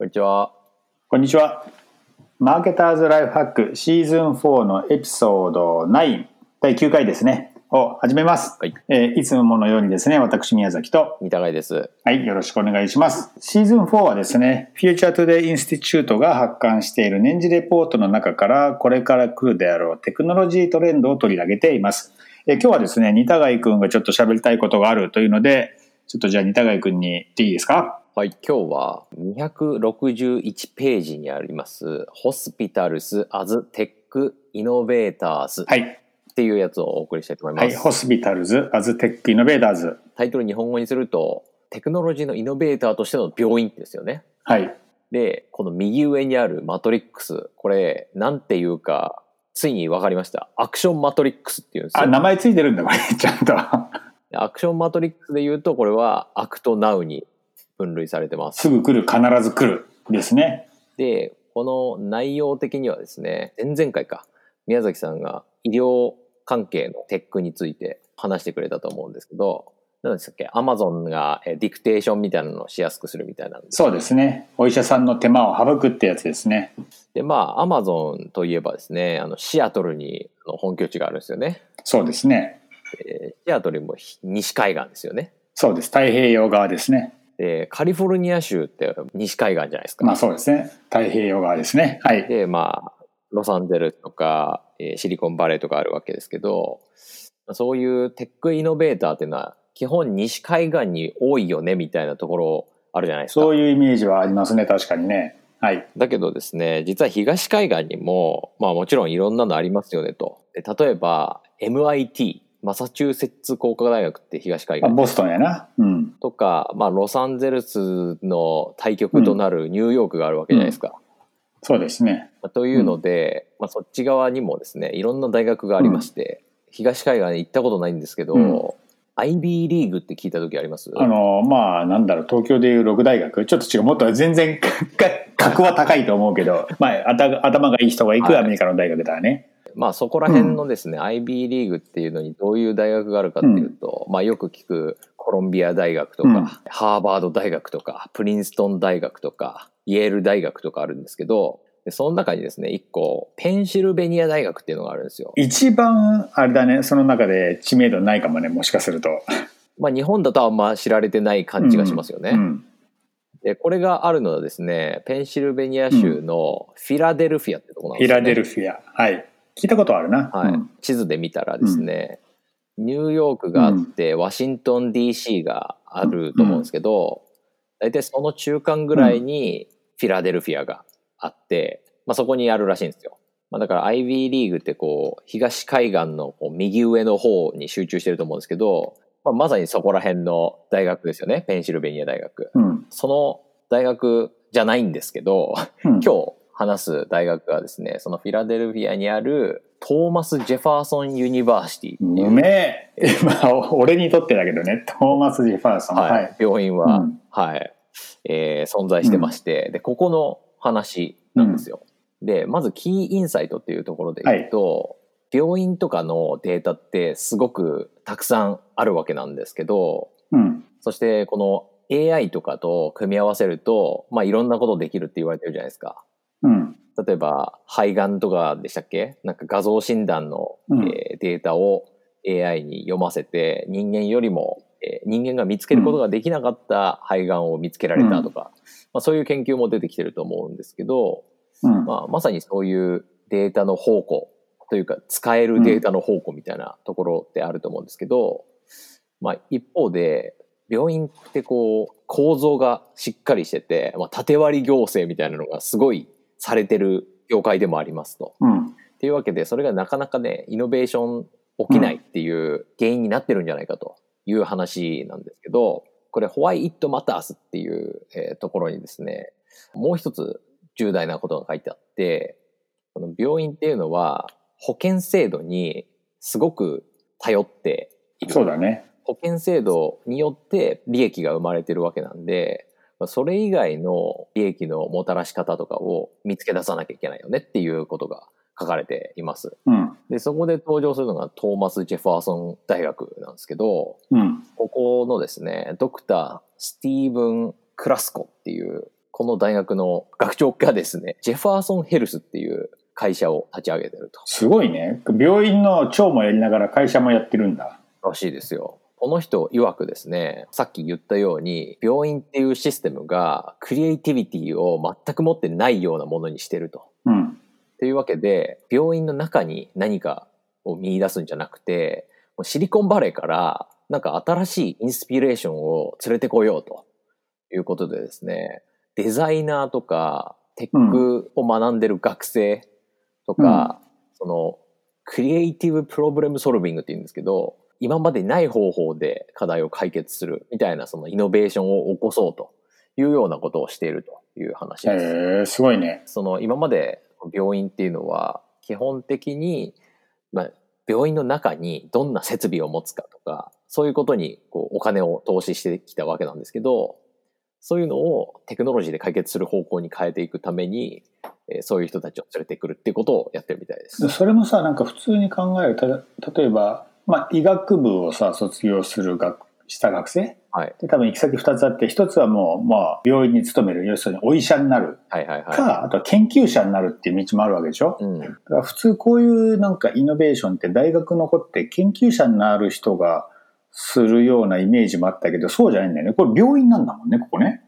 こんにちは。こんにちは。マーケターズライフハックシーズン4のエピソード9、第9回ですね。を始めます。はい。えーいつものようにですね、私宮崎と、三田貝です。はい、よろしくお願いします。シーズン4はですね、Future Today Institute が発刊している年次レポートの中から、これから来るであろうテクノロジートレンドを取り上げています。えー今日はですね、似田貝くんがちょっと喋りたいことがあるというので、ちょっとじゃあ似田貝くんに言っていいですか？はい。今日は261ページにあります、Hospitals as Tech Innovators はい。っていうやつをお送りしたいと思います。はい、ホスピタルズ・アズ・テック・イノベーターズ。タイトル日本語にすると、テクノロジーのイノベーターとしての病院ですよね。はい。で、この右上にあるマトリックス、これ、なんていうか、ついに分かりました。アクションマトリックスっていうんですあ、よ。名前ついてるんだ、これ、ちゃんと。で Action Matrix で言うと、これは Act Now に分類されてます。すぐ来る、必ず来る。ですね。で、この内容的にはですね、前々回か、宮崎さんが医療関係のテックについて話してくれたと思うんですけど、何でしたっけ？アマゾンがえディクテーションみたいなのをしやすくするみたいなんです。そうですね。お医者さんの手間を省くってやつですね。で、まあ、アマゾンといえばですね、あの、シアトルにあの本拠地があるんですよね。そうですね。でシアトルも西海岸ですよね。そうです。太平洋側ですね。で、カリフォルニア州って西海岸じゃないですか。まあそうですね。太平洋側ですね。はい。で、まあ、ロサンゼルスとか、えーシリコンバレーとかあるわけですけど、そういうテックイノベーターっていうのは、基本西海岸に多いよね、みたいなところあるじゃないですか。そういうイメージはありますね。確かにね。はい。だけどですね、実は東海岸にも、まあもちろんいろんなのありますよねと。で例えば、MIT、マサチューセッツ工科大学って東海岸あボストンやな。うん。とか、まあロサンゼルスの対極となるニューヨークがあるわけじゃないですか。そうですね。まあというので、まあ、そっち側にもですねいろんな大学がありまして、東海岸に行ったことないんですけど、うん IB リーグって聞いた時あります？あの、まあ、なんだろう、東京でいう六大学。ちょっと違う。もっと全然、か格は高いと思うけど、まあ、頭がいい人が行くはいアメリカの大学だよね。まあそこら辺のですね、IB リーグっていうのにどういう大学があるかっていうと、まあよく聞くコロンビア大学とか、うんハーバード大学とかプリンストン大学とかイェール大学とかあるんですけどでその中にですね一個ペンシルベニア大学っていうのがあるんですよ。一番、あれだね、その中で知名度ないかもね、もしかすると。まあ日本だとあんま知られてない感じがしますよね。うん。で、これがあるのはですね、ペンシルベニア州のフィラデルフィアってとこなんですよ、ねフィラデルフィア。はい。聞いたことあるな。はいうん地図で見たらですね、ニューヨークがあって、ワシントン DC があると思うんですけど、大体その中間ぐらいにフィラデルフィアがあって、まあ、そこにあるらしいんですよ。まあ、だから IB リーグってこう東海岸のこう右上の方に集中してると思うんですけど、まあ、まさにそこら辺の大学ですよねペンシルベニア大学。うん。その大学じゃないんですけど、うん今日話す大学がですね、そのフィラデルフィアにあるトーマス・ジェファーソン・ユニバーシティっていううめえ。まあ、俺にとってだけどね、トーマス・ジェファーソン。はいはい。病院は、うんはい、えー存在してまして、で、ここの話なんですよ。で、まず Key Insight っていうところで言うと、病院とかのデータってすごくたくさんあるわけなんですけど、うん。そしてこの AI とかと組み合わせると、まあいろんなことできるって言われてるじゃないですか。うん。例えば肺がんとかでしたっけ？なんか画像診断の、うんえーデータを AI に読ませて人間よりも、えー人間が見つけることができなかった肺がんを見つけられたとか、まあ、そういう研究も出てきてると思うんですけど、うん。まあ、まさにそういうデータの宝庫というか使えるデータの宝庫みたいなところってあると思うんですけど、まあ、一方で病院ってこう構造がしっかりしてて、まあ、縦割り行政みたいなのがすごいされてる業界でもありますと。うん。っていうわけでそれがなかなかねイノベーション起きないっていう原因になってるんじゃないかという話なんですけどこれ「Why It Matters」っていう、えーところにですねもう一つ重大なことが書いてあってこの病院っていうのは保険制度にすごく頼っているそうだね。保険制度によって利益が生まれてるわけなんで、まあそれ以外の利益のもたらし方とかを見つけ出さなきゃいけないよねっていうことが書かれています。うん。で、そこで登場するのがトーマス・ジェファーソン大学なんですけど、うん。ここのですね、ドクター・スティーブン・クラスコっていう、この大学の学長がですね、ジェファーソンヘルスっていう会社を立ち上げてると。すごいね。病院の長もやりながら会社もやってるんだ。らしいですよ。この人曰くですね、さっき言ったように、病院っていうシステムがクリエイティビティを全く持ってないようなものにしてると。うん。というわけで、病院の中に何かを見出すんじゃなくて、シリコンバレーからなんか新しいインスピレーションを連れてこようということでですね、デザイナーとかテックを学んでる学生とか、うん、そのクリエイティブプロブレムソルビングって言うんですけど、今までない方法で課題を解決するみたいなそのイノベーションを起こそうというようなことをしているという話です。へすごいね。その今まで病院っていうのは基本的に、まあ、病院の中にどんな設備を持つかとか、そういうことにこうお金を投資してきたわけなんですけど、そういうのをテクノロジーで解決する方向に変えていくために、えー、そういう人たちを連れてくるっていうことをやってるみたいです。それもさ、なんか普通に考える、た例えば、まあ、医学部をさ、卒業する学、した学生？はい。で、多分行き先二つあって、一つはもう、まあ、病院に勤める、要するにお医者になる。はいはいはい。か、あとは研究者になるっていう道もあるわけでしょ？うん。だから普通こういうなんかイノベーションって大学残って研究者になる人がするようなイメージもあったけど、そうじゃないんだよね。これ病院なんだもんね、ここね。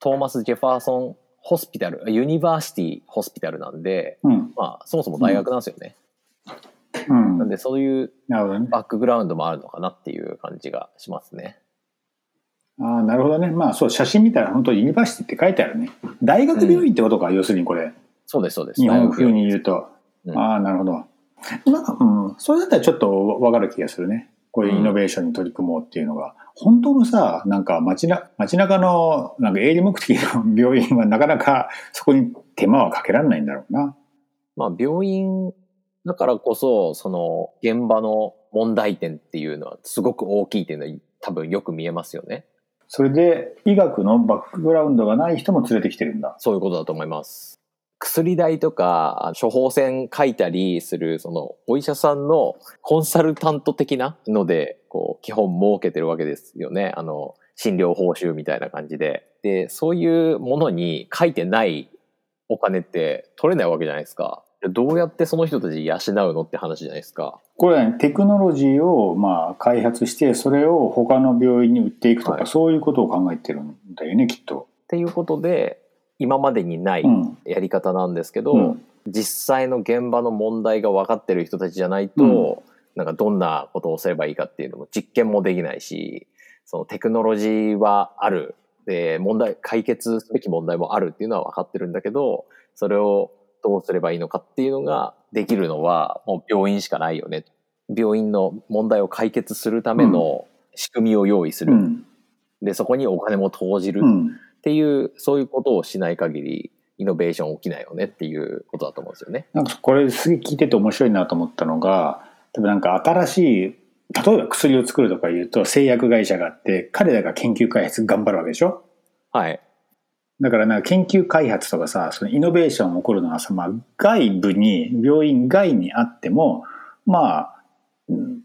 トーマス・ジェファーソン・ホスピタル、ユニバーシティ・ホスピタルなんで、うん、まあ、そもそも大学なんですよね。うん、なんで、そういうバックグラウンドもあるのかなっていう感じがしますね。ああ、なるほどね。まあ、そう、写真見たら本当ユニバーシティって書いてあるね。大学病院ってことか、うん、要するにこれ。そうです、そうです。日本風に言うと。うん、ああ、なるほど。なんか、うん、それだったらちょっとわかる気がするね。こういうイノベーションに取り組もうっていうのが。本当のさ、なんか街な街中のなんか営利目的の病院はなかなかそこに手間はかけられないんだろうな。まあ病院だからこそ、その現場の問題点っていうのはすごく大きいっていうのは多分よく見えますよね。それで医学のバックグラウンドがない人も連れてきてるんだ。そういうことだと思います。薬代とか処方箋書いたりするそのお医者さんのコンサルタント的なのでこう基本設けてるわけですよね。あの診療報酬みたいな感じで。で、そういうものに書いてないお金って取れないわけじゃないですか。どうやってその人たち養うのって話じゃないですか。これは、ね、テクノロジーをまあ開発してそれを他の病院に売っていくとか、はい、そういうことを考えてるんだよねきっと。っていうことで今までにないやり方なんですけど、うん、実際の現場の問題が分かってる人たちじゃないと、うん、なんかどんなことをすればいいかっていうのも実験もできないし、そのテクノロジーはある。で、問題、解決すべき問題もあるっていうのは分かってるんだけど、それをどうすればいいのかっていうのができるのはもう病院しかないよね。病院の問題を解決するための仕組みを用意する。うん、で、そこにお金も投じる。うんっていう、そういうことをしない限り、イノベーション起きないよねっていうことだと思うんですよね。なんかこれすげえ聞いてて面白いなと思ったのが、多分なんか新しい、例えば薬を作るとか言うと製薬会社があって、彼らが研究開発頑張るわけでしょ？はい。だからなんか研究開発とかさ、そのイノベーション起こるのはさ、まあ外部に、病院外にあっても、まあ、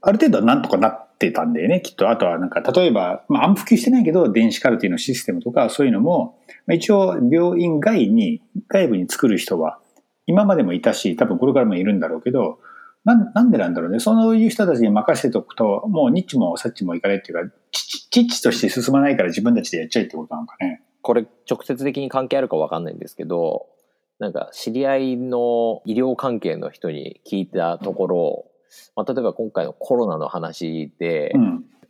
ある程度はなんとかなってたんだよね、きっと。あとはなんか、例えば、まあ、あんま普及してないけど、電子カルティのシステムとか、そういうのも、まあ、一応、病院外に、外部に作る人は、今までもいたし、多分これからもいるんだろうけど、なん、なんでなんだろうね。そういう人たちに任せておくと、もうニッチもサッチもいかないっていうか、ちちちとして進まないから自分たちでやっちゃいってことなのかね。これ、直接的に関係あるかわかんないんですけど、なんか、知り合いの医療関係の人に聞いたところ、まあ、例えば今回のコロナの話で、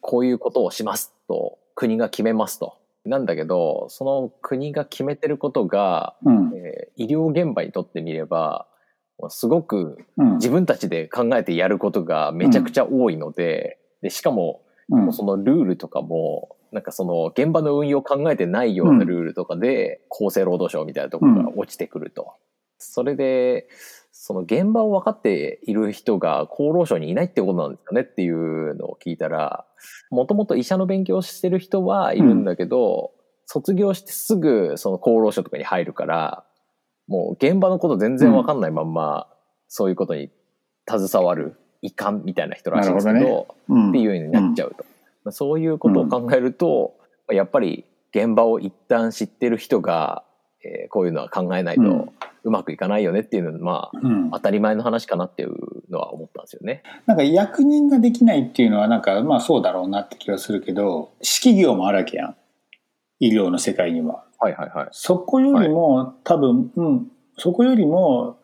こういうことをしますと国が決めますと。なんだけどその国が決めてることが、うん、えー、医療現場にとってみればすごく自分たちで考えてやることがめちゃくちゃ多いのででしかも,、もうそのルールとかもなんかその現場の運用を考えてないようなルールとかで、厚生労働省みたいなところが落ちてくると。それでその現場を分かっている人が厚労省にいないってことなんですかねっていうのを聞いたら、もともと医者の勉強してる人はいるんだけど、うん、卒業してすぐその厚労省とかに入るから、もう現場のこと全然分かんないまんま、そういうことに携わる遺憾みたいな人らしいんですけど、ね。うん、っていうようになっちゃうと。そういうことを考えると、やっぱり現場を一旦知ってる人が、えー、こういうのは考えないとうまくいかないよねっていうのは、まあ、うん、当たり前の話かなっていうのは思ったんですよね。なんか役人ができないっていうのはなんかまあそうだろうなって気がするけど指揮業もあるわけやん医療の世界には。はいはいはい。そこよりも、はい、多分、うん、そこよりも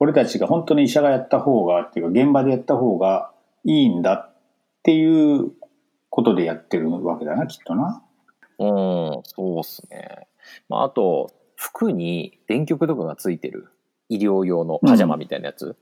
俺たちが本当に医者がやった方がっていうか現場でやった方がいいんだっていうことでやってるわけだなきっとな。うん、そうっすね。まあ、あと、服に電極とかがついてる医療用のパジャマみたいなやつ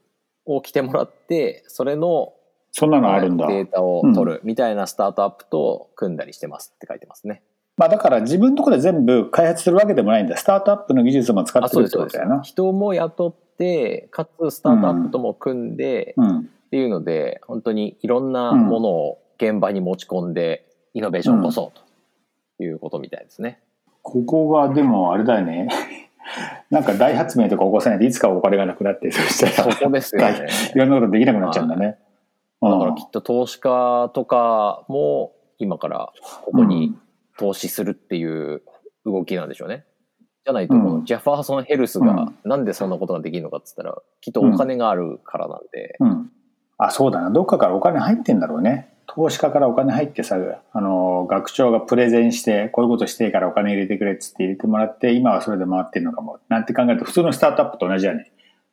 を着てもらって、それのそんなのあるんだ。データを取るみたいなスタートアップと組んだりしてますって書いてますね。まあだから自分のところで全部開発するわけでもないんだ。スタートアップの技術も使ってるってことだよな。人も雇って、かつスタートアップとも組んで、うん、っていうので、本当にいろんなものを現場に持ち込んで、イノベーションを起こそうということみたいですね。ここがでもあれだよね。なんか大発明とか起こさないといつかお金がなくなって、そしたら、そこですよね。いろんなことできなくなっちゃうんだね。だからきっと投資家とかも今からここに投資するっていう動きなんでしょうね。じゃないと、このジェファーソン・ヘルスがなんでそんなことができるのかっつったら、きっとお金があるからなんで。うん。あ、そうだな。どっかからお金入ってんだろうね。投資家からお金入ってさ、あの、学長がプレゼンして、こういうことしてからお金入れてくれっつって入れてもらって、今はそれで回ってるのかも。なんて考えると、普通のスタートアップと同じやね。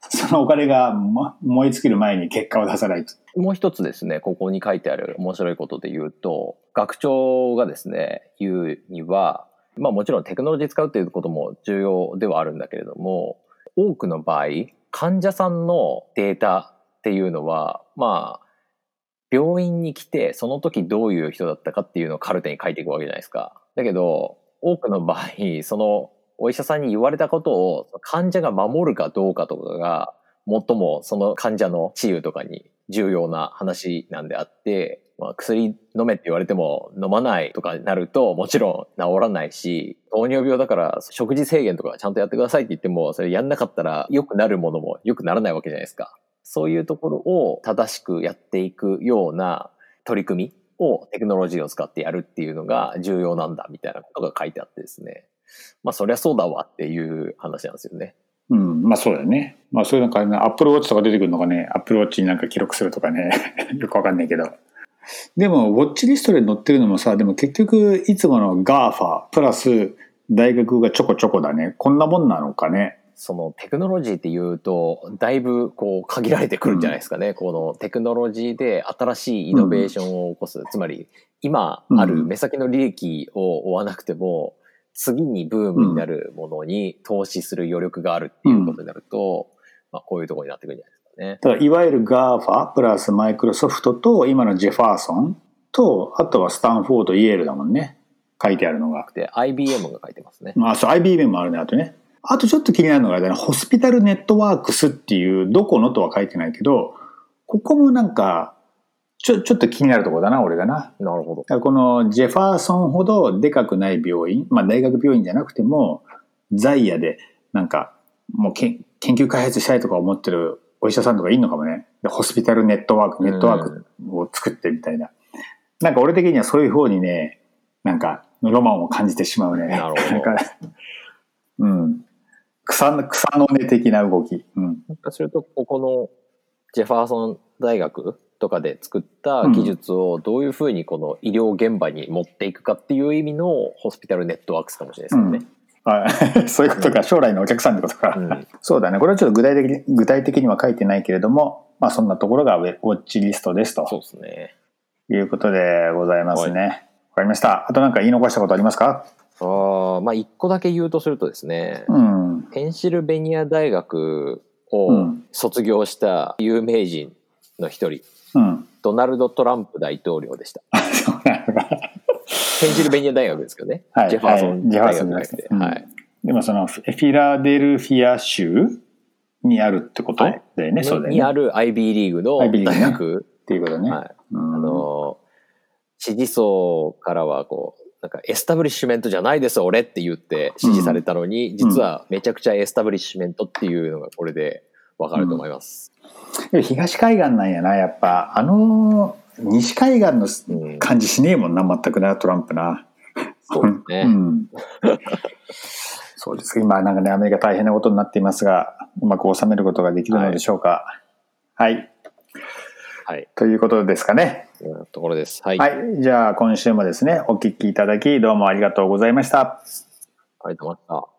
そのお金が燃え尽きる前に結果を出さないと。もう一つですね、ここに書いてある面白いことで言うと、学長がですね、言うには、まあもちろんテクノロジー使うっていうことも重要ではあるんだけれども、多くの場合、患者さんのデータっていうのは、まあ、病院に来て、その時どういう人だったかっていうのをカルテに書いていくわけじゃないですか。だけど、多くの場合、そのお医者さんに言われたことを患者が守るかどうかとかが、最もその患者の治癒とかに重要な話なんであって、まあ、薬飲めって言われても飲まないとかになるともちろん治らないし、糖尿病だから食事制限とかちゃんとやってくださいって言っても、それやんなかったら良くなるものも良くならないわけじゃないですか。そういうところを正しくやっていくような取り組みをテクノロジーを使ってやるっていうのが重要なんだみたいなことが書いてあってですね。まあそりゃそうだわっていう話なんですよね。うん、まあそうだよね。まあそういうなんかね、アップルウォッチとか出てくるのがね、アップルウォッチになんか記録するとかね、よくわかんないけど。でも、ウォッチリストで載ってるのもさ、でも結局、いつもの GAFA プラス大学がちょこちょこだね。こんなもんなのかね。そのテクノロジーっていうと、だいぶこう限られてくるんじゃないですかね。うん、このテクノロジーで新しいイノベーションを起こす。うん、つまり、今ある目先の利益を追わなくても、次にブームになるものに投資する余力があるっていうことになると、まあこういうところになってくるんじゃないですかね。だからいわゆる GAFA プラスマイクロソフトと今のジェファーソンと、あとはスタンフォード、イエールだもんね。書いてあるのが。で、IBM が書いてますね。まあ、そう、IBM もあるね、あとね。あとちょっと気になるのが、ね、ホスピタルネットワークスっていう、どこのとは書いてないけど、ここもなんか、ちょ、ちょっと気になるところだな、俺がな。なるほど。このジェファーソンほどでかくない病院、まあ大学病院じゃなくても、ザイヤで、なんか、もうけ研究開発したいとか思ってるお医者さんとかいるのかもね。ホスピタルネットワーク、ネットワークを作ってみたいな。なんか俺的にはそういう方にね、なんかロマンを感じてしまうね。なるほど。うん。草草の根的な動き。うん。すると、ここのジェファーソン大学とかで作った技術をどういうふうにこの医療現場に持っていくかっていう意味のホスピタルネットワークスかもしれないですよね。うんはい、そういうことか、将来のお客さんってことか。うん、そうだね。これはちょっと具体的に、具体的には書いてないけれども、まあそんなところがウォッチリストですと。そうですね。いうことでございますね。わ、はい、かりました。あと何か言い残したことありますか？ああ、まあ一個だけ言うとするとですね、うん、ペンシルベニア大学を卒業した有名人の一人、うん、ドナルド・トランプ大統領でした。ペンシルベニア大学ですけどね。はい、ジェファーソン大学じゃなくて。はい。でもそのフィラデルフィア州にあるってことだよね、そうだよね。にある IB リーグの大学。っていうことね。はい。あの、支持層からはこう、なんかエスタブリッシュメントじゃないです俺って言って支持されたのに、うん、実はめちゃくちゃエスタブリッシュメントっていうのがこれでわかると思います。うん、東海岸なんやな、やっぱ。あの、西海岸の感じしねえもんな、全くな、トランプな。そうですね。うん。そうです。今なんかね、アメリカ大変なことになっていますが、うまく収めることができるのでしょうか。はい。はい。ということですかね。というところです。はい。はい。じゃあ今週もですね、お聞きいただきどうもありがとうございました。ありがとうございました。